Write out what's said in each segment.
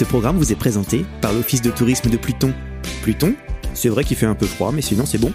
Ce programme vous est présenté par l'Office de tourisme de Pluton. Pluton C'est vrai qu'il fait un peu froid, mais sinon c'est bon.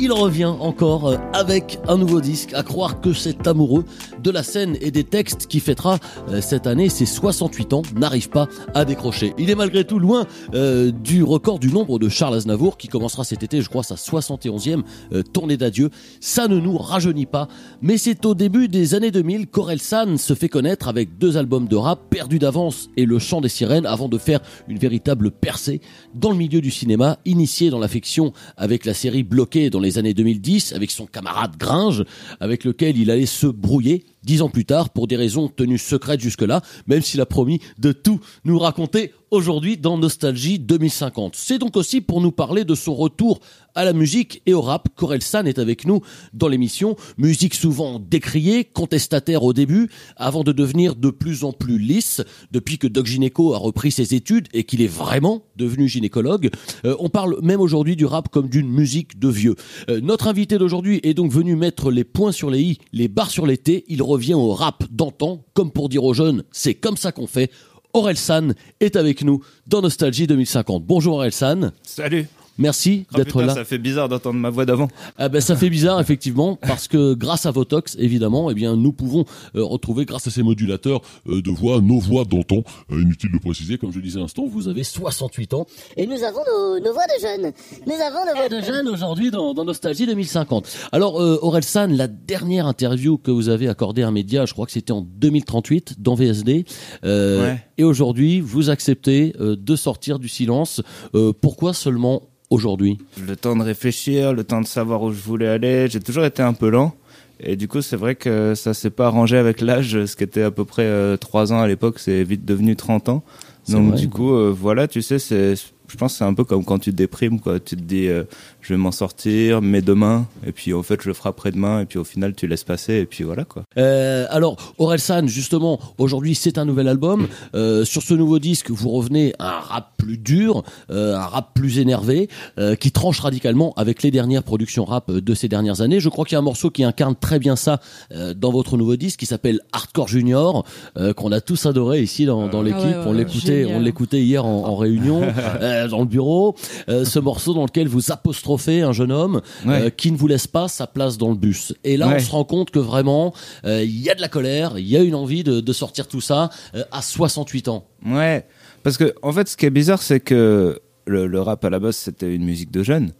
Il revient encore euh, avec un nouveau disque à croire que cet amoureux de la scène et des textes qui fêtera euh, cette année ses 68 ans n'arrive pas à décrocher. Il est malgré tout loin euh, du record du nombre de Charles Aznavour qui commencera cet été je crois sa 71e euh, tournée d'adieu. Ça ne nous rajeunit pas mais c'est au début des années 2000 qu'Orelsan se fait connaître avec deux albums de rap Perdu d'avance et Le chant des sirènes avant de faire une véritable percée dans le milieu du cinéma initié dans la fiction avec la série Bloqué dans les années 2010 avec son camarade Gringe avec lequel il allait se brouiller dix ans plus tard pour des raisons tenues secrètes jusque-là même s'il a promis de tout nous raconter aujourd'hui dans Nostalgie 2050. C'est donc aussi pour nous parler de son retour à la musique et au rap qu'Orelsan est avec nous dans l'émission. Musique souvent décriée, contestataire au début, avant de devenir de plus en plus lisse depuis que Doc Gineco a repris ses études et qu'il est vraiment devenu gynécologue. Euh, on parle même aujourd'hui du rap comme d'une musique de vieux. Euh, notre invité d'aujourd'hui est donc venu mettre les points sur les i, les barres sur les t. Il revient au rap d'antan, comme pour dire aux jeunes, c'est comme ça qu'on fait. Aurel San est avec nous dans Nostalgie 2050. Bonjour Aurel San. Salut. Merci Oh d'être là. Ça fait bizarre d'entendre ma voix d'avant. Ah ben ça fait bizarre effectivement parce que grâce à Votox évidemment eh bien nous pouvons euh, retrouver grâce à ces modulateurs euh, de voix nos voix d'antan Euh, inutile de préciser comme je disais à l'instant vous avez 68 ans Et nous avons nos, nos voix de jeunes. Nous avons nos voix de de jeunes aujourd'hui dans, dans Nostalgie 2050. Alors euh, Aurel San, la dernière interview que vous avez accordée à un média, je crois que c'était en 2038 dans VSD. Euh, Ouais. Et aujourd'hui, vous acceptez euh, de sortir du silence. Euh, pourquoi seulement aujourd'hui Le temps de réfléchir, le temps de savoir où je voulais aller. J'ai toujours été un peu lent. Et du coup, c'est vrai que ça s'est pas arrangé avec l'âge. Ce qui était à peu près euh, 3 ans à l'époque, c'est vite devenu 30 ans. Donc vrai. du coup, euh, voilà, tu sais, c'est, je pense que c'est un peu comme quand tu te déprimes, quoi. Tu te dis, euh, je vais m'en sortir, mais demain. Et puis en fait, je le ferai après-demain. Et puis au final, tu laisses passer. Et puis voilà, quoi. Euh, alors, Orelsan, justement, aujourd'hui, c'est un nouvel album. Euh, sur ce nouveau disque, vous revenez à un rap plus dur, euh, un rap plus énervé, euh, qui tranche radicalement avec les dernières productions rap de ces dernières années. Je crois qu'il y a un morceau qui incarne très bien ça euh, dans votre nouveau disque, qui s'appelle Hardcore Junior, euh, qu'on a tous adoré ici dans, dans l'équipe. ouais, ouais, on ouais, l'écoutait, on l'écoutait hier en, en réunion euh, dans le bureau. Euh, ce morceau dans lequel vous apostrophez un jeune homme Ouais. euh, qui ne vous laisse pas sa place dans le bus. Et là, on se rend compte que vraiment, euh, il y a de la colère, il y a une envie de, de sortir tout ça euh, à 68 ans. Ouais, parce que en fait, ce qui est bizarre, c'est que le, le rap à la base, c'était une musique de jeunes.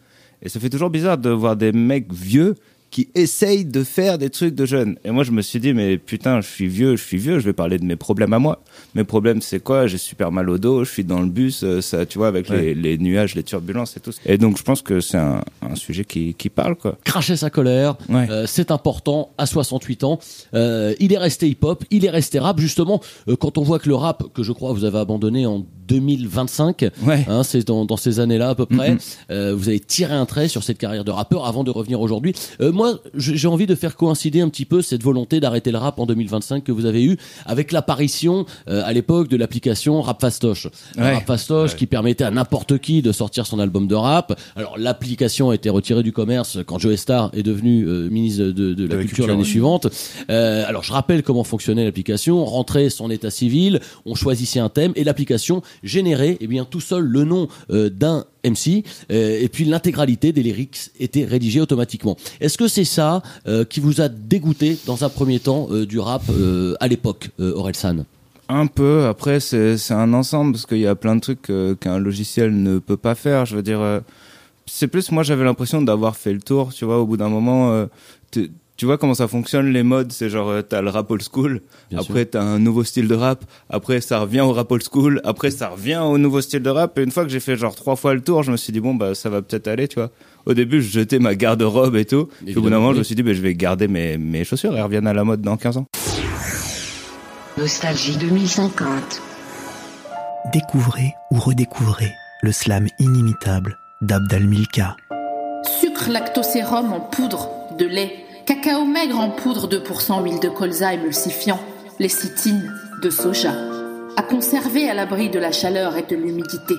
Et ça fait toujours bizarre de voir des mecs vieux qui essayent de faire des trucs de jeunes. Et moi, je me suis dit, mais putain, je suis vieux, je suis vieux, je vais parler de mes problèmes à moi. Mes problèmes, c'est quoi? J'ai super mal au dos, je suis dans le bus, euh, ça, tu vois, avec les, les nuages, les turbulences et tout. Et donc, je pense que c'est un, un sujet qui, qui parle, quoi. Cracher sa colère, Ouais. euh, c'est important à 68 ans. Euh, il est resté hip-hop, il est resté rap. Justement, euh, quand on voit que le rap, que je crois vous avez abandonné en 2025, Ouais. hein, c'est dans, dans ces années-là à peu près, vous avez tiré un trait sur cette carrière de rappeur avant de revenir aujourd'hui. Moi, j'ai envie de faire coïncider un petit peu cette volonté d'arrêter le rap en 2025 que vous avez eu avec l'apparition euh, à l'époque de l'application Rap Fastoche. Ouais. Rap Fastoche qui permettait à n'importe qui de sortir son album de rap. Alors l'application a été retirée du commerce quand Joe Star est devenu euh, ministre de, de la, la Culture Culture, l'année oui. suivante. Euh, alors je rappelle comment fonctionnait l'application. On rentrait son état civil, on choisissait un thème et l'application générait eh bien tout seul le nom d'un MC euh, et puis l'intégralité des lyrics était rédigée automatiquement. Est-ce que c'est ça euh, qui vous a dégoûté dans un premier temps euh, du rap à l'époque, Orelsan? Un peu. Après, c'est un ensemble parce qu'il y a plein de trucs qu'un logiciel ne peut pas faire. Je veux dire, c'est plus moi j'avais l'impression d'avoir fait le tour. Tu vois, au bout d'un moment, tu- vois comment ça fonctionne les modes. C'est genre euh, t'as le rap old school. Bien après t'as un nouveau style de rap. Après ça revient au rap old school. Après ça revient au nouveau style de rap. Et une fois que j'ai fait genre trois fois le tour, je me suis dit bon bah ça va peut-être aller. Tu vois. Au début, je jetais ma garde-robe et tout. Puis au bout d'un moment, oui. je me suis dit bah, je vais garder mes mes chaussures. Elles reviennent à la mode dans 15 ans. Nostalgie 2050. Découvrez ou redécouvrez le slam inimitable d'Abdal Milka. Sucre lactosérum en poudre de lait. Cacao maigre en poudre 2% huile de colza émulsifiant. lécithine de soja, à conserver à l'abri de la chaleur et de l'humidité.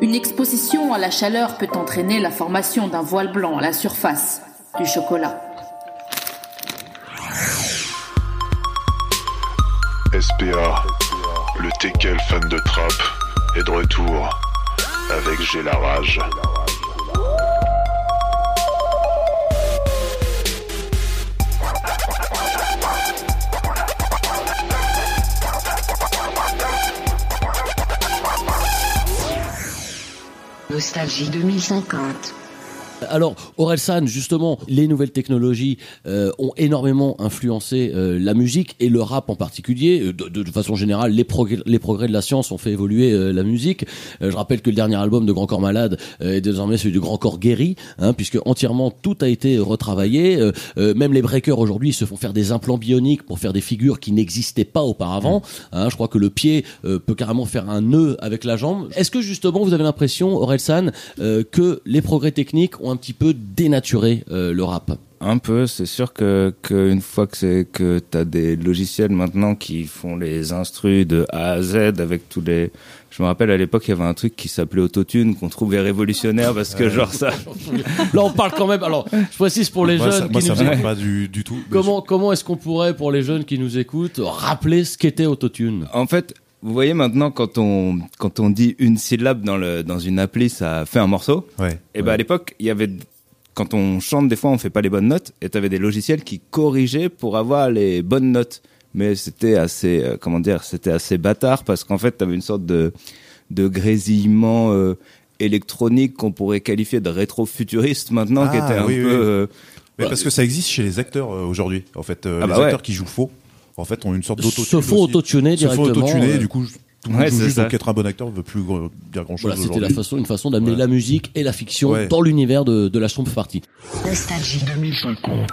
Une exposition à la chaleur peut entraîner la formation d'un voile blanc à la surface du chocolat. SPA, le fan de trap, est de retour avec J'ai. Nostalgie 2050. Alors, Orelsan, justement, les nouvelles technologies euh, ont énormément influencé euh, la musique et le rap en particulier. Euh, De, de- de façon générale, les progrès, les progrès de la science ont fait évoluer euh, la musique. Euh, je rappelle que le dernier album de Grand Corps Malade euh, est désormais celui du Grand Corps Guéri, hein, puisque entièrement tout a été retravaillé. Euh, euh, même les breakers aujourd'hui se font faire des implants bioniques pour faire des figures qui n'existaient pas auparavant. Hein, je crois que le pied euh, peut carrément faire un nœud avec la jambe. Est-ce que justement vous avez l'impression, Orelsan, euh, que les progrès techniques ont un petit peu dénaturé euh, le rap Un peu, c'est sûr que qu'une fois que c'est que t'as des logiciels maintenant qui font les instrus de A à Z avec tous les. Je me rappelle à l'époque il y avait un truc qui s'appelait Autotune qu'on trouvait révolutionnaire parce que genre ça. Là, on parle quand même. Alors, je précise pour les Moi, jeunes ça, moi, qui ça nous me écoutent. pas du, du tout. Comment comment est-ce qu'on pourrait pour les jeunes qui nous écoutent rappeler ce qu'était Autotune? En fait, vous voyez maintenant quand on quand on dit une syllabe dans le dans une appli ça fait un morceau. Ouais. Et ben à l'époque il y avait quand on chante des fois on fait pas les bonnes notes et t'avais des logiciels qui corrigeaient pour avoir les bonnes notes. Mais c'était assez euh, comment dire c'était assez bâtard parce qu'en fait t'avais une sorte de de grésillement euh, électronique qu'on pourrait qualifier de rétro-futuriste maintenant qui Ah, était un oui, peu oui. euh, Mais parce que ça existe chez les acteurs euh, aujourd'hui. En fait, euh, Ah les bah ouais. acteurs qui jouent faux, en fait, ont une sorte d'autotune. Se font autotuner Se font directement. autotuner, du coup, tout le monde joue c'est juste. Donc être un bon acteur veut plus dire grand chose Voilà, c'était la façon, une façon d'amener Ouais. la musique et la fiction Ouais. dans l'univers de, de la chambre partie. Nostalgie 2050.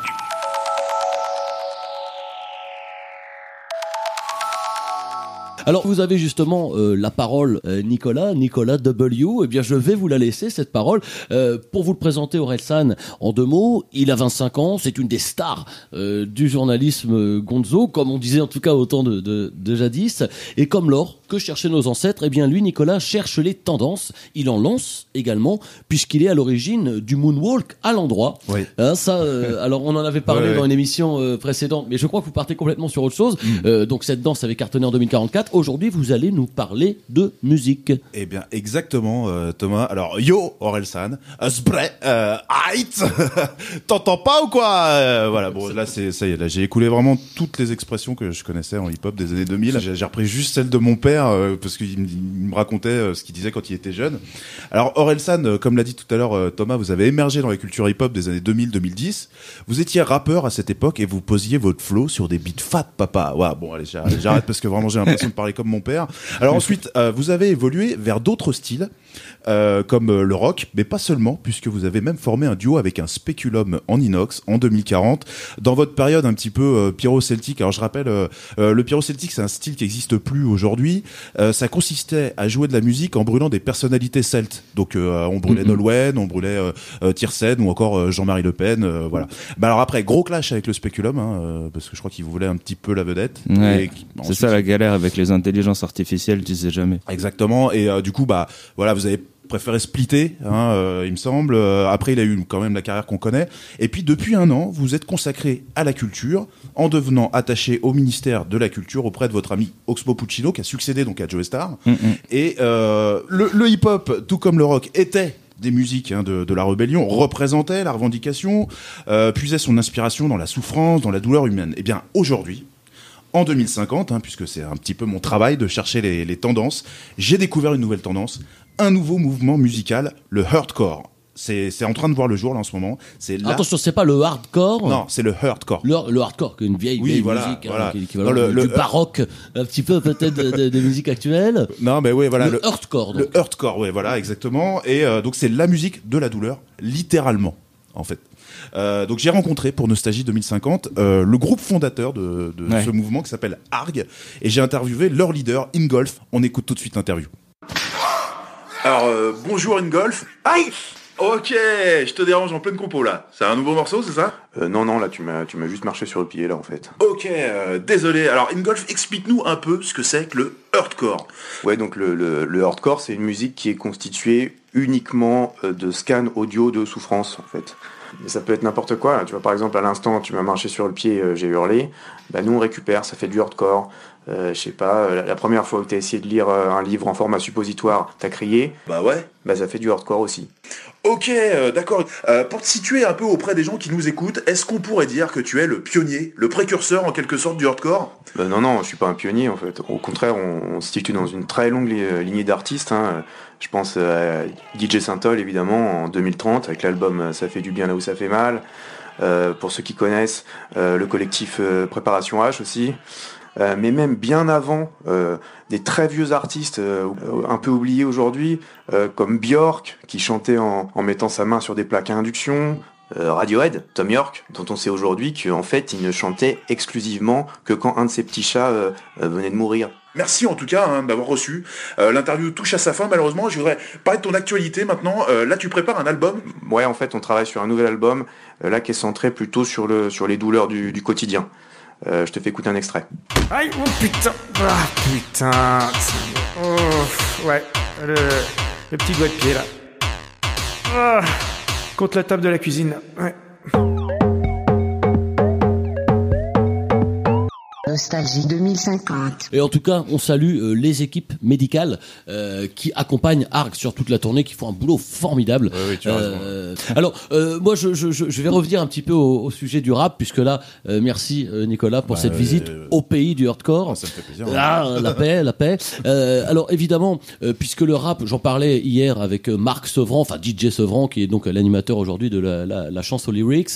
Alors vous avez justement euh, la parole euh, Nicolas, Nicolas W. Eh bien je vais vous la laisser cette parole Euh, pour vous le présenter Orelsan en deux mots. Il a 25 ans, c'est une des stars euh, du journalisme euh, gonzo, comme on disait en tout cas au temps de, de, de jadis. Et comme l'or que cherchaient nos ancêtres, eh bien lui Nicolas cherche les tendances. Il en lance également puisqu'il est à l'origine du moonwalk à l'endroit. Oui. Hein, ça, euh, alors on en avait parlé Ouais, ouais. dans une émission euh, précédente, mais je crois que vous partez complètement sur autre chose. Euh, donc cette danse avait cartonné en 2044. Aujourd'hui, vous allez nous parler de musique. Eh bien, exactement, Thomas. Alors, yo, Orelsan, euh, Ait, t'entends pas ou quoi? Voilà, bon, là, c'est ça y est, là, j'ai écoulé vraiment toutes les expressions que je connaissais en hip-hop des années 2000. J'ai j'ai repris juste celle de mon père euh, parce qu'il me, racontait euh, ce qu'il disait quand il était jeune. Alors, Orelsan, euh, comme l'a dit tout à l'heure Thomas, vous avez émergé dans la culture hip-hop des années 2000-2010. Vous étiez rappeur à cette époque et vous posiez votre flow sur des beats fat, papa. Ouais, bon, allez, j'arrête parce que vraiment j'ai l'impression de parler comme mon père. Alors ensuite, vous avez évolué vers d'autres styles, comme le rock, mais pas seulement, puisque vous avez même formé un duo avec un spéculum en inox en 2040, dans votre période un petit peu pyro-celtique. Alors je rappelle, le pyro-celtique, c'est un style qui n'existe plus aujourd'hui. Euh, ça consistait à jouer de la musique en brûlant des personnalités celtes. Donc euh, on brûlait Nolwenn, on brûlait euh, euh, Tiersen ou encore Jean-Marie Le Pen, voilà. Bah alors après, gros clash avec le spéculum, hein, parce que je crois qu'il voulait un petit peu la vedette. Ouais. C'est ça la galère avec les intelligences artificielles, tu sais jamais. Exactement. Et du coup, bah voilà, vous avez préféré splitter, hein, euh, il me semble. Euh, après, il a eu quand même la carrière qu'on connaît. Et puis, depuis un an, vous êtes consacré à la culture en devenant attaché au ministère de la Culture auprès de votre ami Oxmo Puccino, qui a succédé donc à Joe Star. Et euh, le, le hip-hop, tout comme le rock, était des musiques hein, de, de la rébellion, représentait la revendication, euh, puisait son inspiration dans la souffrance, dans la douleur humaine. Et bien, aujourd'hui, en 2050, hein, puisque c'est un petit peu mon travail de chercher les, les tendances, j'ai découvert une nouvelle tendance, un nouveau mouvement musical, le hardcore. C'est c'est en train de voir le jour là en ce moment. C'est. Attention, c'est pas le hardcore. Non, c'est le hardcore. Le, le hardcore, qui est une vieille, Oui, vieille voilà, musique, hein, voilà. qui Non, le- du, le- baroque, un petit peu peut-être de- de- des musiques actuelles. Non, mais oui, voilà. le, hardcore, donc. Le hardcore, ouais, voilà, exactement. Et euh, donc c'est la musique de la douleur, littéralement, en fait. Euh, donc j'ai rencontré pour Nostalgie 2050 euh, le groupe fondateur de, de Ouais. ce mouvement qui s'appelle ARG et j'ai interviewé leur leader Ingolf. On écoute tout de suite l'interview. Alors euh, bonjour Ingolf. Aïe Ok, je te dérange en pleine compo là. C'est un nouveau morceau, c'est ça Euh, non, non, là, tu m'as, tu m'as juste marché sur le pied, là, en fait. Ok, euh, désolé. Alors, Ingolf, explique-nous un peu ce que c'est que le hardcore. Ouais, donc le, le, le hardcore, c'est une musique qui est constituée uniquement de scans audio de souffrance, en fait. Ça peut être n'importe quoi. là. Tu vois, par exemple, à l'instant, tu m'as marché sur le pied, j'ai hurlé. Bah, nous, on récupère, ça fait du hardcore. Euh, je sais pas, euh, la, la première fois que t'as essayé de lire euh, un livre en format suppositoire, t'as crié. Bah ouais. Bah, ça fait du hardcore aussi. Ok, euh, d'accord. Euh, pour te situer un peu auprès des gens qui nous écoutent, est-ce qu'on pourrait dire que tu es le pionnier, le précurseur en quelque sorte du hardcore? Bah, non, non, je suis pas un pionnier, en fait. Au contraire, on, on se situe dans une très longue li- lignée d'artistes. hein. Je pense à DJ Saint-Ol, évidemment, en 2030, avec l'album Ça fait du bien là où ça fait mal. Euh, pour ceux qui connaissent, le collectif Préparation H aussi. Euh, mais même bien avant, euh, des très vieux artistes euh, un peu oubliés aujourd'hui, comme Björk, qui chantait en, en mettant sa main sur des plaques à induction, Radiohead, Tom York, dont on sait aujourd'hui qu'en fait, il ne chantait exclusivement que quand un de ses petits chats venait de mourir. Merci en tout cas hein, d'avoir reçu. Euh, L'interview touche à sa fin malheureusement. Je voudrais parler de ton actualité maintenant. Euh, là, tu prépares un album. Ouais, en fait, on travaille sur un nouvel album, euh, là, qui est centré plutôt sur, le, sur les douleurs du, du quotidien. Euh, je te fais écouter un extrait. Aïe, oh putain Ah putain Oh, ouais, le, le petit doigt de pied là. Ah, contre la table de la cuisine, ouais. Nostalgie 2050. Et en tout cas, on salue euh, les équipes médicales euh, qui accompagnent Arc sur toute la tournée, qui font un boulot formidable. oui, tu. Euh, alors, euh, moi, je, je, je je vais revenir un petit peu au, au sujet du rap, puisque là, euh, merci euh, Nicolas pour Bah, cette euh, visite au pays du hardcore. Ça me fait plaisir. Ah, la paix, la paix. Euh, alors évidemment, euh, puisque le rap, j'en parlais hier avec Marc Sevran, enfin DJ Sevran, qui est donc l'animateur aujourd'hui de la, la, la chance aux lyrics,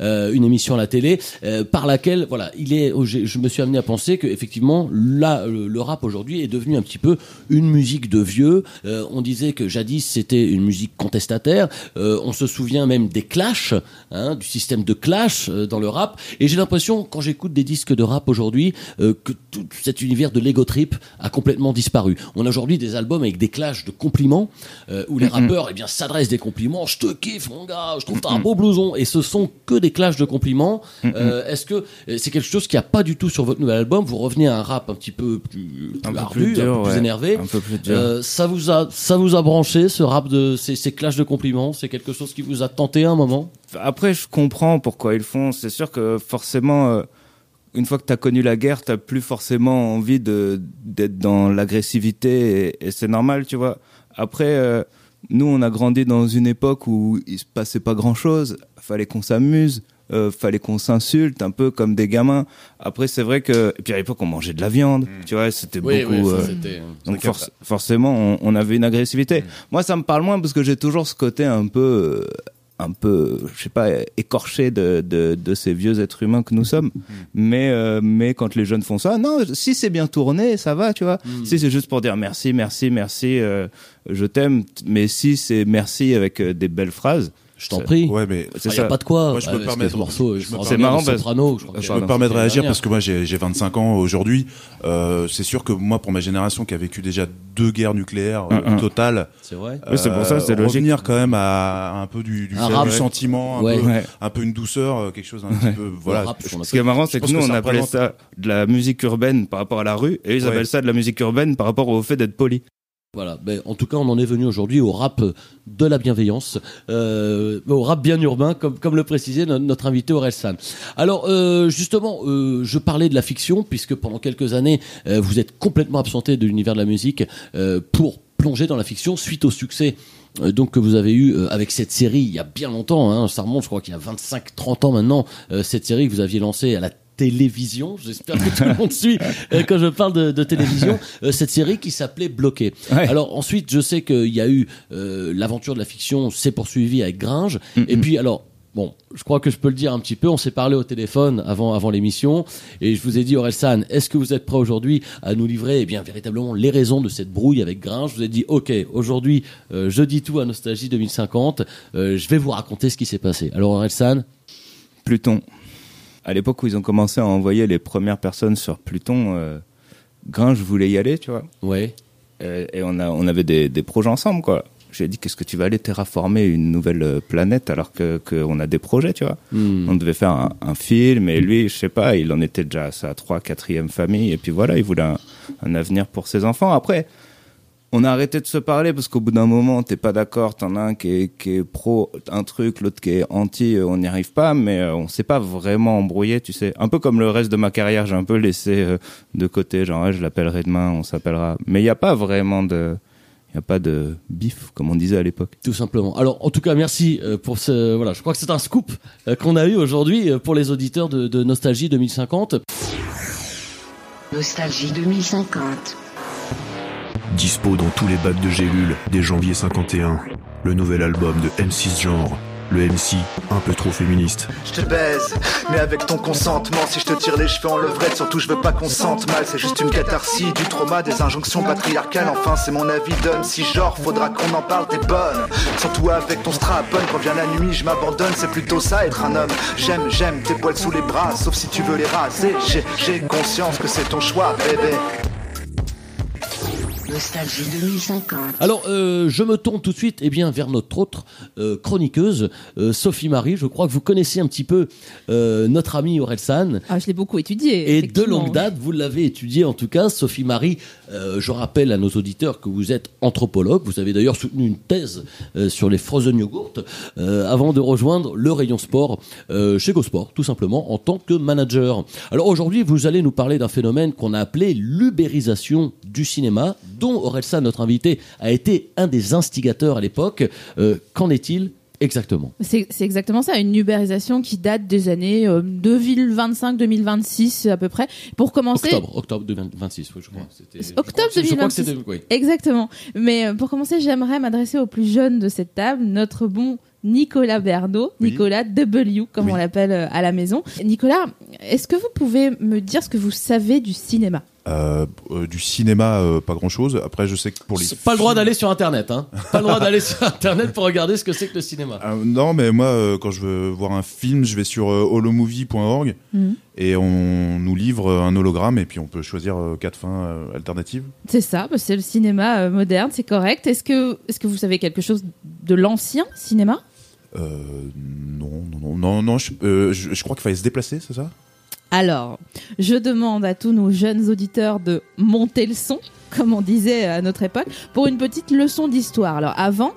euh, une émission à la télé, euh, par laquelle, voilà, il est, oh, j'ai- je me suis amené à penser que effectivement, là, le, le rap aujourd'hui est devenu un petit peu une musique de vieux. Euh, on disait que jadis c'était une musique contestataire. Euh, on se souvient même des clashs, hein, du système de clash euh, dans le rap. Et j'ai l'impression, quand j'écoute des disques de rap aujourd'hui, que tout cet univers de l'ego trip a complètement disparu. On a aujourd'hui des albums avec des clashs de compliments où les rappeurs eh bien s'adressent des compliments. Je te kiffe mon gars, je trouve t'as un beau blouson. Et ce sont que des clashs de compliments. Est-ce que c'est quelque chose qui a pas du tout sur votre nouvel album Vous revenez à un rap un petit peu plus, plus Un peu ardu, plus dur, un peu plus ouais. énervé. Un peu plus dur. Euh, ça vous a ça vous a branché ce rap de ces, ces clashs de compliments? C'est quelque chose qui vous a tenté à un moment? Après, je comprends pourquoi ils font. C'est sûr que forcément, euh, une fois que tu as connu la guerre, tu plus forcément envie de d'être dans l'agressivité et, et c'est normal, tu vois. Après, euh, nous, on a grandi dans une époque où il se passait pas grand-chose. Fallait qu'on s'amuse. Euh, fallait qu'on s'insulte un peu comme des gamins. Après, c'est vrai que et puis à l'époque on mangeait de la viande, tu vois, c'était Oui, beaucoup. oui, ça, euh, c'était- donc forcément, on, on avait une agressivité. Moi, ça me parle moins parce que j'ai toujours ce côté un peu, euh, un peu, je sais pas, écorché de, de, de ces vieux êtres humains que nous sommes. Mais, euh, mais quand les jeunes font ça, non, si c'est bien tourné, ça va, tu vois. Si c'est juste pour dire merci, merci, merci, euh, je t'aime, mais si c'est merci avec euh, des belles phrases. Je t'en prie. Ouais, mais C'est n'y a ça. pas de quoi. Moi, je Ah, permets- ce morceau, C'est marrant parce- Soprano, je Je me permets de réagir parce que moi j'ai j'ai 25 ans aujourd'hui. Euh, c'est sûr que moi, pour ma génération qui a vécu déjà deux guerres nucléaires euh, Mm, totales, C'est vrai. Oui, c'est pour ça, c'est logique. Revenir quand même à un peu du, du, Un du sentiment, un, Ouais. peu, Ouais. un peu une douceur, euh, quelque chose un petit peu. Voilà. Rap, ce qui est marrant, c'est que nous, on ça appelait ça de la musique urbaine par rapport à la rue, et ils appellent ça de la musique urbaine par rapport au fait d'être poli. Voilà, ben, en tout cas, on en est venu aujourd'hui au rap de la bienveillance, euh, au rap bien urbain, comme, comme le précisait no- notre invité Orelsan. Alors, euh, justement, euh, je parlais de la fiction, puisque pendant quelques années, euh, vous êtes complètement absenté de l'univers de la musique euh, pour plonger dans la fiction suite au succès euh, donc que vous avez eu avec cette série il y a bien longtemps, hein, ça remonte, je crois qu'il y a 25-30 ans maintenant, cette série que vous aviez lancée à la télévision, j'espère que tout le monde suit euh, quand je parle de, de télévision, euh, cette série qui s'appelait Bloqué. Ouais. Alors ensuite, je sais qu'il y a eu euh, l'aventure de la fiction s'est poursuivie avec Gringe, et puis alors. Bon, je crois que je peux le dire un petit peu. On s'est parlé au téléphone avant avant l'émission, et je vous ai dit, Orelsan, est-ce que vous êtes prêt aujourd'hui à nous livrer, eh bien véritablement les raisons de cette brouille avec Gringe? Je vous ai dit, ok, aujourd'hui, je dis tout à Nostalgie 2050. euh, je vais vous raconter ce qui s'est passé. Alors Orelsan, Pluton. À l'époque où ils ont commencé à envoyer les premières personnes sur Pluton, euh, Gringe voulait y aller, tu vois. ouais, Euh, et on, a, on avait des, des projets ensemble, quoi. J'ai dit, qu'est-ce que tu vas aller terraformer une nouvelle euh, planète alors que qu'on a des projets, tu vois Hmm. On devait faire un, un film et lui, je sais pas, il en était déjà à sa trois, quatrième famille et puis voilà, il voulait un, un avenir pour ses enfants. Après, on a arrêté de se parler parce qu'au bout d'un moment, t'es pas d'accord, t'en as un qui est, qui est pro un truc, l'autre qui est anti, euh, on n'y arrive pas, mais euh, on s'est pas vraiment embrouillé, tu sais. Un peu comme le reste de ma carrière, j'ai un peu laissé euh, de côté, genre ouais, je l'appellerai demain, on s'appellera. Mais il n'y a pas vraiment de, il y a pas de bif comme on disait à l'époque. Tout simplement. Alors, en tout cas, merci pour ce. Voilà, je crois que c'est un scoop qu'on a eu aujourd'hui pour les auditeurs de, de Nostalgie 2050. Nostalgie 2050. Dispo dans tous les bacs de gélules dès janvier 51. Le nouvel album de M6 Genre. Le MC un peu trop féministe. Je te baise, mais avec ton consentement. Si je te tire les cheveux en levrette, surtout je veux pas qu'on sente mal. C'est juste une catharsis, du trauma, des injonctions patriarcales. Enfin, c'est mon avis d'homme. Si genre, faudra qu'on en parle, t'es bonne. Surtout avec ton strap on, quand vient la nuit, je m'abandonne. C'est plutôt ça être un homme. J'aime, j'aime tes poils sous les bras, sauf si tu veux les raser. J'ai conscience que c'est ton choix, bébé. Nostalgie 2050. Alors, euh, je me tourne tout de suite eh bien, vers notre autre euh, chroniqueuse, euh, Sophie Marie. Je crois que vous connaissez un petit peu euh, notre amie Orelsan. Ah, je l'ai beaucoup étudié. Et de longue date, vous l'avez étudié en tout cas, Sophie Marie. euh, je rappelle à nos auditeurs que vous êtes anthropologue. Vous avez d'ailleurs soutenu une thèse euh, sur les frozen yogurt euh, avant de rejoindre le rayon sport euh, chez GoSport, tout simplement en tant que manager. Alors aujourd'hui, vous allez nous parler d'un phénomène qu'on a appelé l'ubérisation du cinéma, dont Orelsan, notre invité, a été un des instigateurs à l'époque. Euh, Qu'en est-il exactement? C'est exactement ça, une ubérisation qui date des années euh, 2025-2026 à peu près. Pour commencer, Octobre, octobre 2026, oui, je crois. Octobre je crois que- je crois que 2026. c'était- oui. Exactement. Mais euh, pour commencer, j'aimerais m'adresser aux plus jeunes de cette table, notre bon Nicolas Bernot, Nicolas W, comme on l'appelle euh, à la maison. Nicolas, est-ce que vous pouvez me dire ce que vous savez du cinéma? Euh, euh, du cinéma, euh, pas grand chose. Après, je sais que pour les. Pas le droit d'aller sur Internet, hein. Pas le droit d'aller sur Internet pour regarder ce que c'est que le cinéma. Euh, non, mais moi, euh, quand je veux voir un film, je vais sur euh, holomovie.org Mhm. et on nous livre un hologramme et puis on peut choisir euh, quatre fins euh, alternatives. C'est ça, bah, c'est le cinéma euh, moderne, c'est correct. Est-ce que, est-ce que vous savez quelque chose de l'ancien cinéma? Euh, non, non, non, non, non. Je, euh, je- je crois qu'il fallait se déplacer, c'est ça? Alors, je demande à tous nos jeunes auditeurs de monter le son, comme on disait à notre époque, pour une petite leçon d'histoire. Alors avant,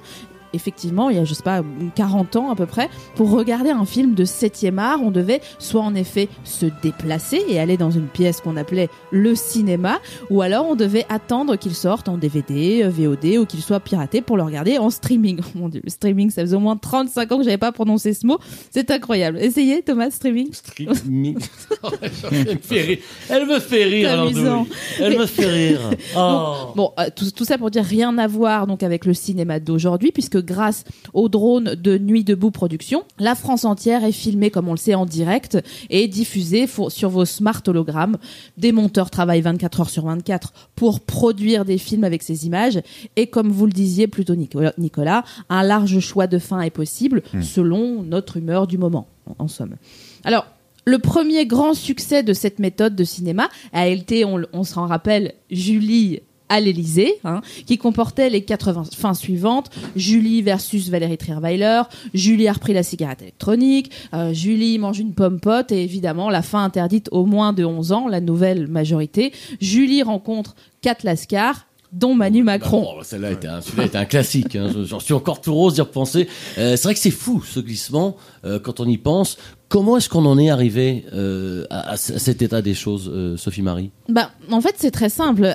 effectivement, il y a, je sais pas, 40 ans à peu près, pour regarder un film de 7e art, on devait soit en effet se déplacer et aller dans une pièce qu'on appelait le cinéma, ou alors on devait attendre qu'il sorte en DVD, euh, VOD, ou qu'il soit piraté pour le regarder en streaming. Oh mon dieu, le streaming, ça faisait au moins 35 ans que j'avais pas prononcé ce mot. C'est incroyable. Essayez, Thomas, streaming. Streaming. Elle me fait rire. Elle me fait rire. Elle me fait rire. Oh. Bon, bon, euh, tout, tout ça pour dire rien à voir donc avec le cinéma d'aujourd'hui, puisque grâce au drone de Nuit debout production, la France entière est filmée comme on le sait en direct et diffusée sur vos smart hologrammes. Des monteurs travaillent 24 heures sur 24 pour produire des films avec ces images et comme vous le disiez plutôt Nicolas, un large choix de fins est possible Hmm. selon notre humeur du moment, en, en somme. Alors, le premier grand succès de cette méthode de cinéma a été, on, on s'en rappelle, Julie à l'Élysée, hein, qui comportait les 80 fins suivantes Julie versus Valérie Trierweiler, Julie a repris la cigarette électronique, euh, Julie mange une pomme pote et évidemment la fin interdite aux moins de 11 ans, la nouvelle majorité. Julie rencontre Kat Lascar, dont Manu Macron. Celle-là était, un- celui-là était un classique. hein. J'en suis encore tout rose d'y repenser. Euh, c'est vrai que c'est fou ce glissement euh, quand on y pense. Comment est-ce qu'on en est arrivé euh, à, cet état des choses, euh, Sophie Marie? Bah, en fait, c'est très simple. euh,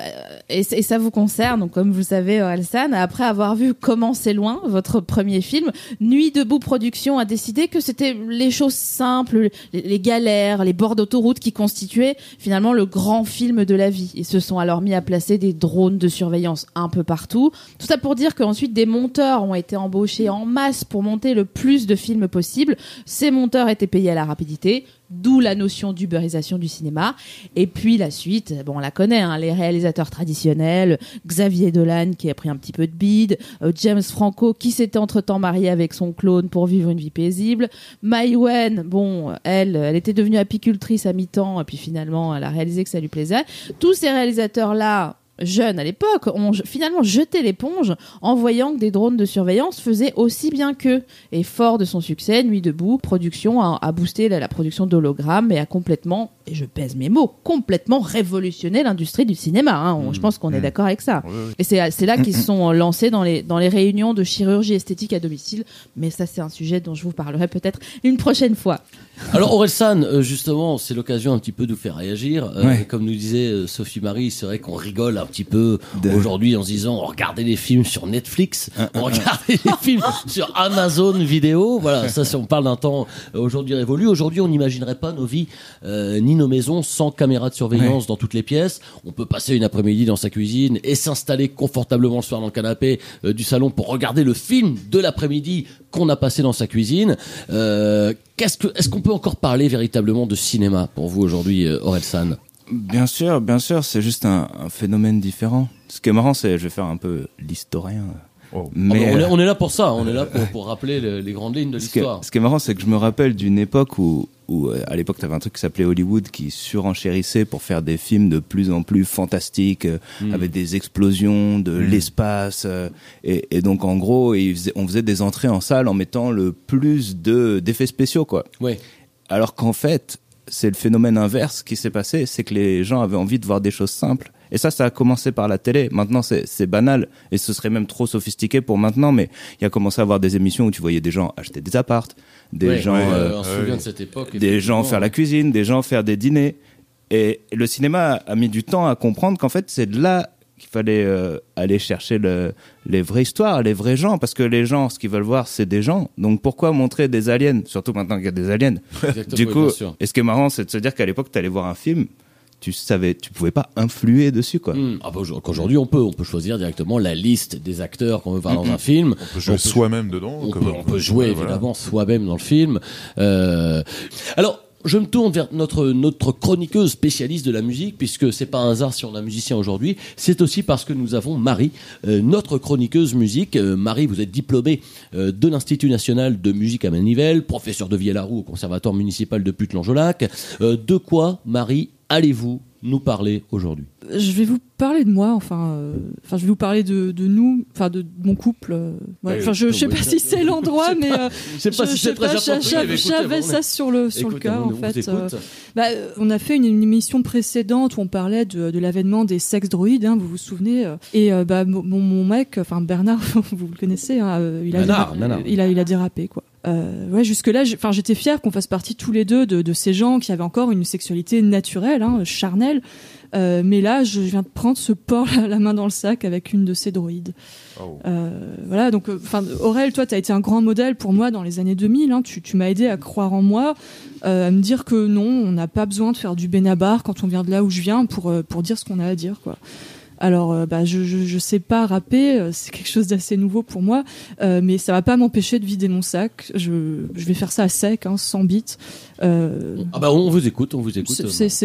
et ça vous concerne, donc, comme vous le savez, Alsan, après avoir vu Comment c'est loin, votre premier film, Nuit debout production a décidé que c'était les choses simples, les, les galères, les bords d'autoroute qui constituaient finalement le grand film de la vie. Ils se sont alors mis à placer des drones de surveillance un peu partout. Tout ça pour dire qu'ensuite des monteurs ont été embauchés en masse pour monter le plus de films possible. Ces monteurs étaient payés à la rapidité, d'où la notion d'uberisation du cinéma. Et puis la suite, bon, on la connaît, hein, les réalisateurs traditionnels, Xavier Dolan qui a pris un petit peu de bide, euh, James Franco qui s'était entre-temps marié avec son clone pour vivre une vie paisible, Mai Wen, bon, elle, elle était devenue apicultrice à mi-temps et puis finalement elle a réalisé que ça lui plaisait. Tous ces réalisateurs-là jeunes à l'époque ont finalement jeté l'éponge en voyant que des drones de surveillance faisaient aussi bien qu'eux. Et fort de son succès, Nuit debout, production a, a boosté la, la production d'hologrammes et a complètement, et je pèse mes mots, complètement révolutionné l'industrie du cinéma. hein. On- Je pense qu'on est d'accord avec ça. Et c'est là qu'ils se sont lancés dans les, dans les réunions de chirurgie esthétique à domicile. Mais ça, c'est un sujet dont je vous parlerai peut-être une prochaine fois. Alors Orelsan, euh, justement, c'est l'occasion un petit peu de vous faire réagir. Euh. Comme nous disait euh, Sophie Marie, c'est vrai qu'on rigole un petit peu aujourd'hui en se disant regardez les films sur Netflix, regardez les films sur Amazon Vidéo. Voilà, ça c'est on parle d'un temps euh, aujourd'hui révolu. Aujourd'hui, on n'imaginerait pas nos vies euh, ni nos maisons sans caméra de surveillance dans toutes les pièces. On peut passer une après-midi dans sa cuisine et s'installer confortablement le soir dans le canapé euh, du salon pour regarder le film de l'après-midi qu'on a passé dans sa cuisine. Euh, qu'est-ce que, est-ce qu'on peut encore parler véritablement de cinéma pour vous aujourd'hui, Orelsan? Bien sûr, bien sûr, c'est juste un, un phénomène différent. Ce qui est marrant, c'est, je vais faire un peu l'historien. Mais Mais on, est, euh, on est là pour ça, on est là pour, pour rappeler le- les grandes lignes de ce, qui est, l'histoire. ce qui est marrant, c'est que je me rappelle d'une époque où, où euh, à l'époque, tu avais un truc qui s'appelait Hollywood qui surenchérissait pour faire des films de plus en plus fantastiques, euh, Mm. avec des explosions, de Mm. l'espace. et, et donc, en gros, faisaient- on faisait des entrées en salle en mettant le plus de d'effets spéciaux, quoi. Ouais. Alors qu'en fait, c'est le phénomène inverse qui s'est passé, c'est que les gens avaient envie de voir des choses simples. Et ça, ça a commencé par la télé. Maintenant, c'est banal. Et ce serait même trop sophistiqué pour maintenant. Mais il y a commencé à avoir des émissions où tu voyais des gens acheter des appartes, des Ouais, gens, ouais, euh, on se souvient de cette époque, des gens faire la cuisine, des gens faire des dîners. Et le cinéma a mis du temps à comprendre qu'en fait, c'est de là qu'il fallait euh, aller chercher le, les vraies histoires, les vrais gens, parce que les gens, ce qu'ils veulent voir, c'est des gens. Donc pourquoi montrer des aliens, surtout maintenant qu'il y a des aliens? Exactement, Du oui, coup, bien sûr. et ce qui est marrant, c'est de se dire qu'à l'époque, tu allais voir un film, tu savais, tu pouvais pas influer dessus, quoi. Hmm. Ah bah, aujourd'hui- qu'aujourd'hui, on peut, on peut choisir directement la liste des acteurs qu'on veut voir dans un film. On peut jouer soi-même dedans, On peut, on on peut- peut jouer voilà. évidemment soi-même dans le film. Euh, alors. Je me tourne vers notre chroniqueuse spécialiste de la musique puisque c'est pas un hasard si on a un musicien aujourd'hui, c'est aussi parce que nous avons Marie, euh, notre chroniqueuse musique. Euh, Marie, vous êtes diplômée euh, de l'Institut national de musique à Manivelle, professeur de vielle-à-roue au conservatoire municipal de Putelange-Lac. Euh, de quoi, Marie, allez-vous nous parler aujourd'hui Je vais vous parler de moi, enfin, euh, enfin, je vais vous parler de, de nous, enfin, de, de mon couple. euh, ouais. Enfin, je, oui, je sais pas si c'est l'endroit, sais mais pas- euh, je sais pas si c'est mais écoutez, J'avais bon, ça sur le sur le cœur on en fait. euh, bah, euh, on a fait une, une émission précédente où on parlait de, de l'avènement des sex droïdes, hein, vous vous souvenez euh, Et euh, bah, mon, mon mec, enfin Bernard, vous le connaissez, hein, euh, il a Bernard, déra- Bernard. il a il a dérapé quoi. Euh, ouais, jusque là, enfin, j'étais fière qu'on fasse partie tous les deux de, de ces gens qui avaient encore une sexualité naturelle, hein, charnelle. Euh, mais là, je viens de prendre ce porc la, main dans le sac avec une de ces droïdes. Euh, voilà, donc, enfin, Aurel, toi, tu as été un grand modèle pour moi dans les années 2000. Hein, tu tu m'as aidé à croire en moi, à me dire que non, on n'a pas besoin de faire du bénabar quand on vient de là où je viens pour pour dire ce qu'on a à dire, quoi. Alors, euh, bah, je, je, je sais pas rapper, euh, c'est quelque chose d'assez nouveau pour moi, euh, mais ça va pas m'empêcher de vider mon sac. Je, je vais faire ça à sec, hein, sans bits. Euh, Ah bah on vous écoute, on vous écoute.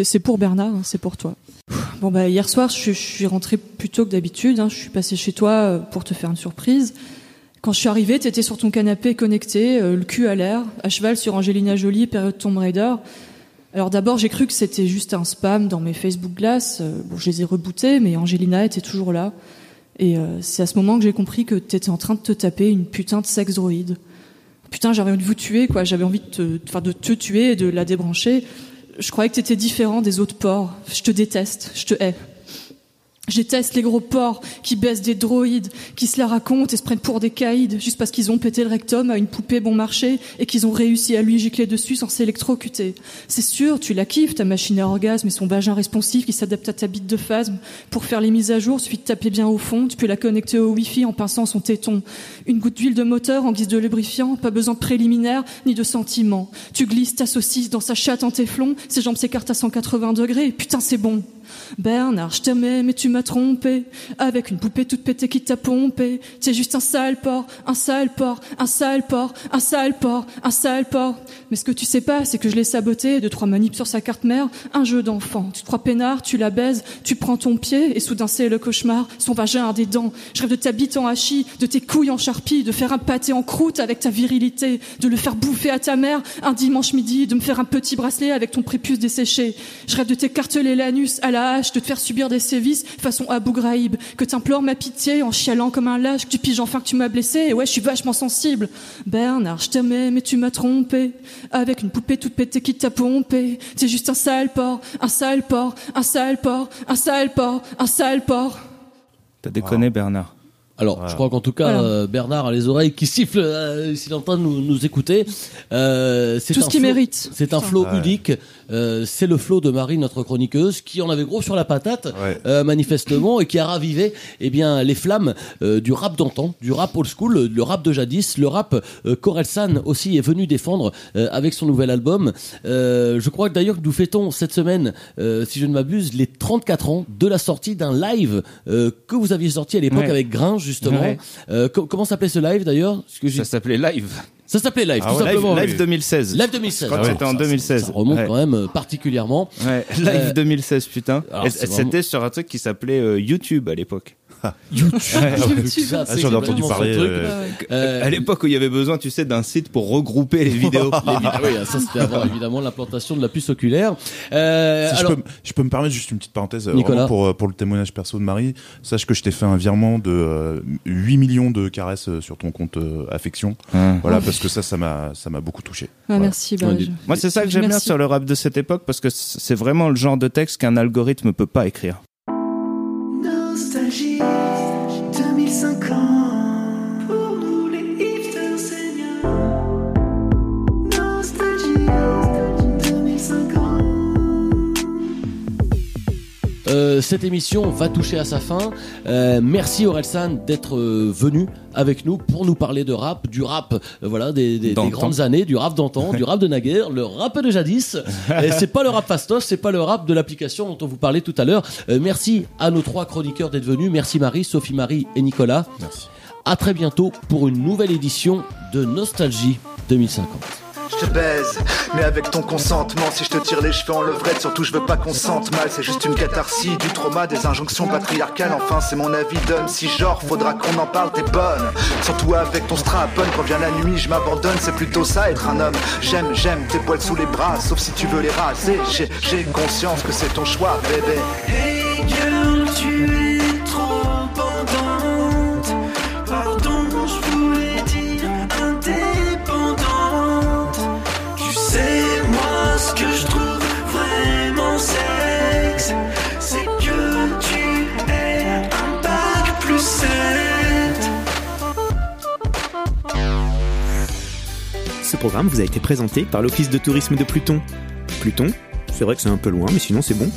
c'est- pour Bernard, hein, c'est pour toi. Bon bah hier soir, je, suis- rentrée plus tôt que d'habitude. hein. Je suis passée chez toi pour te faire une surprise. Quand je suis arrivée, t'étais sur ton canapé connecté, le cul à l'air, à cheval sur Angelina Jolie, période Tomb Raider. Alors d'abord, j'ai cru que c'était juste un spam dans mes Facebook Glass. Euh, Bon, je les ai rebootés, mais Angelina était toujours là. Et euh, c'est à ce moment que j'ai compris que t'étais en train de te taper une putain de sex droïde. Putain, j'avais envie de vous tuer, quoi. J'avais envie de te, de te tuer et de la débrancher. Je croyais que t'étais différent des autres porcs. Je te déteste, je te hais. Je les gros porcs qui baissent des droïdes, qui se la racontent et se prennent pour des caïds juste parce qu'ils ont pété le rectum à une poupée bon marché et qu'ils ont réussi à lui gicler dessus sans s'électrocuter. C'est sûr, tu la kiffes, ta machine à orgasme et son vagin responsif qui s'adapte à ta bite de phasme. Pour faire les mises à jour, suffit de taper bien au fond, tu peux la connecter au wifi en pinçant son téton. Une goutte d'huile de moteur en guise de lubrifiant, pas besoin de préliminaire ni de sentiment. Tu glisses ta saucisse dans sa chatte en téflon, ses jambes s'écartent à 180 degrés, putain c'est bon. Bernard, je t'aimais, mais tu m'as trompé. Avec une poupée toute pétée qui t'a pompé. T'es juste un sale porc, un sale porc, un sale porc, un sale porc, un sale porc. Mais ce que tu sais pas, c'est que je l'ai saboté, de trois manips sur sa carte mère, un jeu d'enfant. Tu te crois peinard, tu la baises, tu prends ton pied, et soudain c'est le cauchemar. Son vagin a des dents. Je rêve de ta bite en hachis, de tes couilles en charpie, de faire un pâté en croûte avec ta virilité, de le faire bouffer à ta mère un dimanche midi, de me faire un petit bracelet avec ton prépuce desséché. Je rêve de t'écarteler l'anus à lâche de te faire subir des sévices façon Abu Ghraib, que t'implores ma pitié en chialant comme un lâche, que tu piges enfin que tu m'as blessé, et ouais, je suis vachement sensible. Bernard, je t'aimais, mais tu m'as trompé, avec une poupée toute pétée qui t'a pompé. T'es juste un sale porc, un sale porc, un sale porc, un sale porc, un sale porc. T'as déconné, Bernard. Alors, je crois qu'en tout cas, Voilà. euh, Bernard a les oreilles qui sifflent euh, s'il est en train de nous, nous écouter. Euh, c'est Tout ce un qu'il flow- mérite. C'est un flow Ouais. unique. Euh, c'est le flow de Marie, notre chroniqueuse, qui en avait gros sur la patate, Ouais. euh, manifestement, et qui a ravivé eh bien, les flammes euh, du rap d'antan, du rap old school, le rap de jadis, le rap euh, qu'Orelsan aussi est venu défendre euh, avec son nouvel album. Euh, je crois que d'ailleurs que nous fêtons cette semaine, euh, si je ne m'abuse, les 34 ans de la sortie d'un live euh, que vous aviez sorti à l'époque Ouais. avec Grain, justement. Ouais. Euh, co- comment s'appelait ce live d'ailleurs? Ça s'appelait Live. Ça s'appelait live, Ah tout ouais. simplement. Live, live 2016. Live 2016. Quand Ah ouais, c'était en ça- 2016. Ça remonte Ouais. quand même euh, particulièrement. Ouais, Live Euh, 2016, putain. alors, Et c'est C'était vraiment- sur un truc qui s'appait euh, YouTube à l'époque. YouTube. Ah, j'en ai entendu parler, euh, Euh, à l'époque où il y avait besoin, tu sais, d'un site pour regrouper les vidéos. Les vidéos, oui, ça c'était avant évidemment l'implantation de la puce oculaire. Euh, Si alors, je, peux, me- je peux me permettre juste une petite parenthèse euh, Nicolas. vraiment pour, euh, pour le témoignage perso de Marie. Sache que je t'ai fait un virement de euh, 8 millions de caresses euh, sur ton compte euh, affection. Ah. Voilà, parce que ça, ça m'a, ça m'a beaucoup touché. Ah, Voilà. merci. Bah, je- Moi, c'est ça que j'aime bien Merci. sur le rap de cette époque parce que c'est vraiment le genre de texte qu'un algorithme peut pas écrire. Euh, cette émission va toucher à sa fin. Euh, merci Orelsan d'être euh, venu avec nous pour nous parler de rap, du rap, voilà, des, des- des D'antan. grandes années, du rap d'antan, du rap de naguère, le rap de jadis. Et c'est pas le rap fastoche, c'est pas le rap de l'application dont on vous parlait tout à l'heure. Merci à nos trois chroniqueurs d'être venus. Merci Marie, Sophie Marie et Nicolas. Merci. À très bientôt pour une nouvelle édition de Nostalgie 2050. Je te baise, mais avec ton consentement. Si je te tire les cheveux en levrette, surtout je veux pas qu'on sente mal. C'est juste une catharsis, du trauma, des injonctions patriarcales. Enfin, c'est mon avis d'homme. Si genre, faudra qu'on en parle, t'es bonne. Surtout avec ton strapon, quand vient la nuit, je m'abandonne. C'est plutôt ça être un homme. J'aime, j'aime tes poils sous les bras, sauf si tu veux les raser. J'ai, conscience que c'est ton choix, bébé. Hey girl, tu programme vous a été présenté par l'Office de tourisme de Pluton. Pluton, c'est vrai que c'est un peu loin, mais sinon c'est bon.